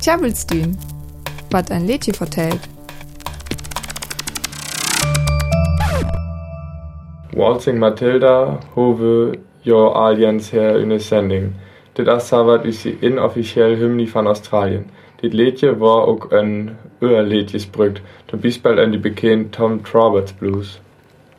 Tjabelstün, wat ein Lädchen vertellt. Waltzing Matilda hove jo aliens her in sending. Dit as savat is die inofficiële hymne van Australië. Dit liedje war ook een brugt, de bispel en die bekend Tom Roberts Blues.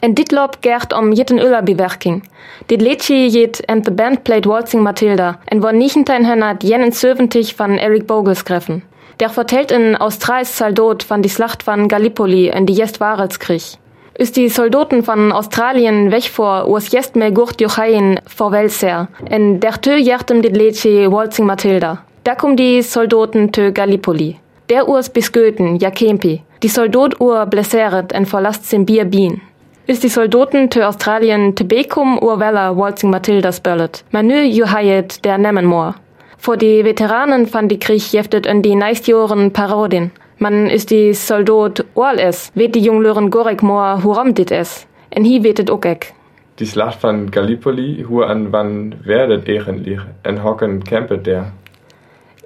En dit loop gert om jit een ulla-bewerking. Dit liedje jit en the band played Waltzing Matilda en war 1970 van Eric Bogle geschreven. Der vertellt in Australiens Saldot van die Slacht van Gallipoli en die Jest Warelskrieg. Ist die Soldaten van Australien weg vor, oos jest me gurt jochain vor Welser, en der tö jertem dit liedje Waltzing Matilda. Da kom die Soldaten tö Gallipoli. Der urs bis Goethen, ja Kempi. Die Soldat ur blesseret en verlasst sin Bier Bien. Ist die Soldaten tö Australien te Bekum ur Weller Waltzing Matildas böllet. Manö juhayet der Nemmenmoor. Vor die Veteranen van die Krieg jeftet en die neistjoren Parodin. Man ist die Soldat oal es, weet die Junglören Gorek moor huram dit es. En hi wetet ook ek. Die Slacht van Gallipoli hoe an wann werdet eigentlich en hocken campet der.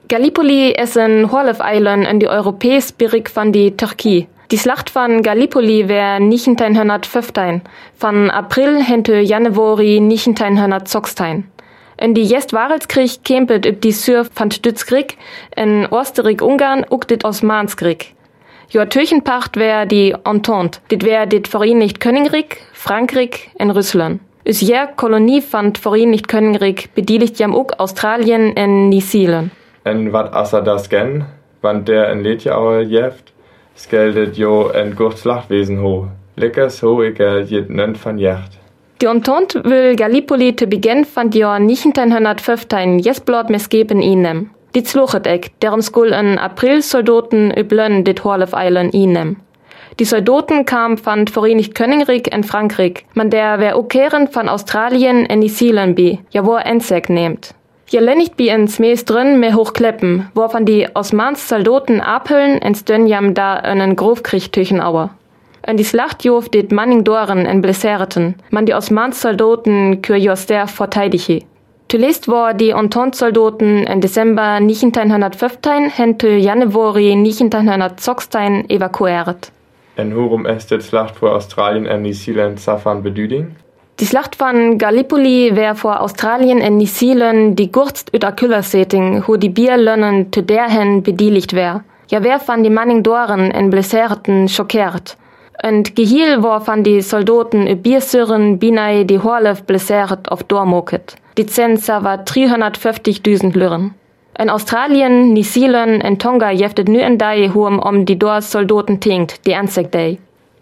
Gallipoli is een Horlef-Eiland in die Europäes Birik van die Türkei. Die Schlacht van Gallipoli wär 1915, van April hente Januari 1916. In die Jest-Warelskrieg kämpet üb die Sür van Stützkrieg, in Osterik-Ungarn uck dit Osmanskrieg. Joa Türchenpacht wär die Entente, dit wär dit Vereinigt Königreich, Frankreich en Russland. Is jer Kolonie van Vereinigt Königreich bedieligt jam uck Australien en Neuseeland. En wat assa das gen, wann der en Letjauer jeft, skeldet jo en gut Slachtwesen ho. Leckers ho egal jed nen van jacht. Die Entente will Gallipoli te beginn die Jahr 1915 jesblad mesgeben inem. Dit sluchet ek, derom skul en April Soldaten üblön dit Horlef Island inem. Die Soldaten kam van Vereinigt Königreich en Frankreich, man der wer okeren van Australien en New Zealand bi, ja wo Ensek nehmt. Je lennigt bi ens drin me hochkleppen, wo van die Osmans Soldaten abhüllen en stönjam da einen Grofkrieg tüchen auer. En die Slacht jof dit Manning Doren en blessereten, man die Osmans Soldaten kür joster verteidige. Tulest war die Entente-Soldaten in Dezember 1915 hen til Januari 1916 evakuiert. En is dit Slacht voor Australië en Nieuw-Zeeland safan beduding? Die Schlacht van Gallipoli wär vor Australien en Zealand die gurzt üt Aküllerseting, wo die Bierlönnen te derhen bedieligt wär. Ja wär van die Manning Doren en blesserten schockiert. Und Gehiel war van die Soldaten e Biersüren binai die Horlef blessert auf Dormoket. Die Zensa war 350.000 Lüren. In Australien, Zealand en Tonga jeftet nu en dai huam om die Dors Soldaten tinkt, die Ansek Day.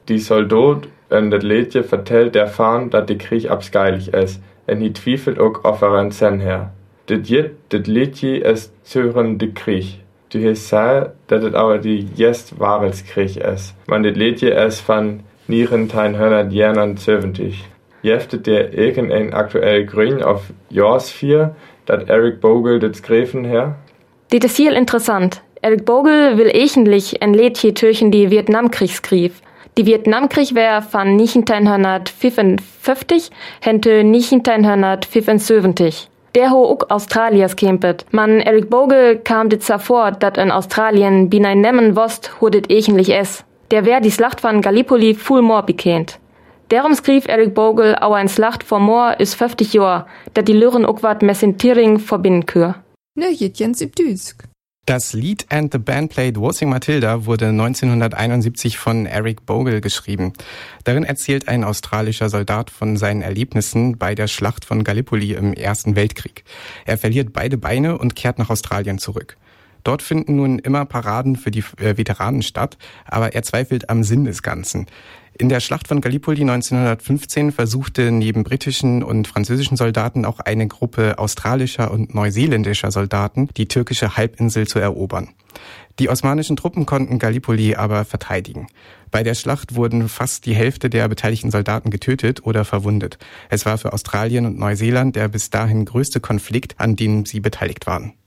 Die Soldat en dat Liedje vertellt der Fahn, dat die Krieg abskeilig is, en hi twiefelt ook of er een Zen her. Dit jit, dit Liedje is zören de Krieg. Du hast gesagt, dass es aber die Jest Warelskrieg ist. Man dit Liedje ist von 1970. Jeftet der irgendein aktuell Grün auf Jors 4, dat Eric Bogle dit Gräfen her? Dit ist viel interessant. Eric Bogle will eigentlich ein Liedje töchen die Vietnamkrieg skrief. Die Vietnamkrieg wär von 1955 hente 1975. Der ho ook Australiers kempet. Man Eric Bogle kam dit vor, dat in Australien bin ein nemmen wost, ho dit eigentlich es. Der wär die Slacht von Gallipoli full more bekennt. Derum skrief Eric Bogle au ein Slacht vor Moor is 50 Jor, dat die Lüren ook wat Messentiering verbinden kür. Ne, jetjens im Düsk. Das Lied And the Band Played Waltzing Matilda wurde 1971 von Eric Bogle geschrieben. Darin erzählt ein australischer Soldat von seinen Erlebnissen bei der Schlacht von Gallipoli im Ersten Weltkrieg. Er verliert beide Beine und kehrt nach Australien zurück. Dort finden nun immer Paraden für die Veteranen statt, aber er zweifelt am Sinn des Ganzen. In der Schlacht von Gallipoli 1915 versuchte neben britischen und französischen Soldaten auch eine Gruppe australischer und neuseeländischer Soldaten, die türkische Halbinsel zu erobern. Die osmanischen Truppen konnten Gallipoli aber verteidigen. Bei der Schlacht wurden fast die Hälfte der beteiligten Soldaten getötet oder verwundet. Es war für Australien und Neuseeland der bis dahin größte Konflikt, an dem sie beteiligt waren.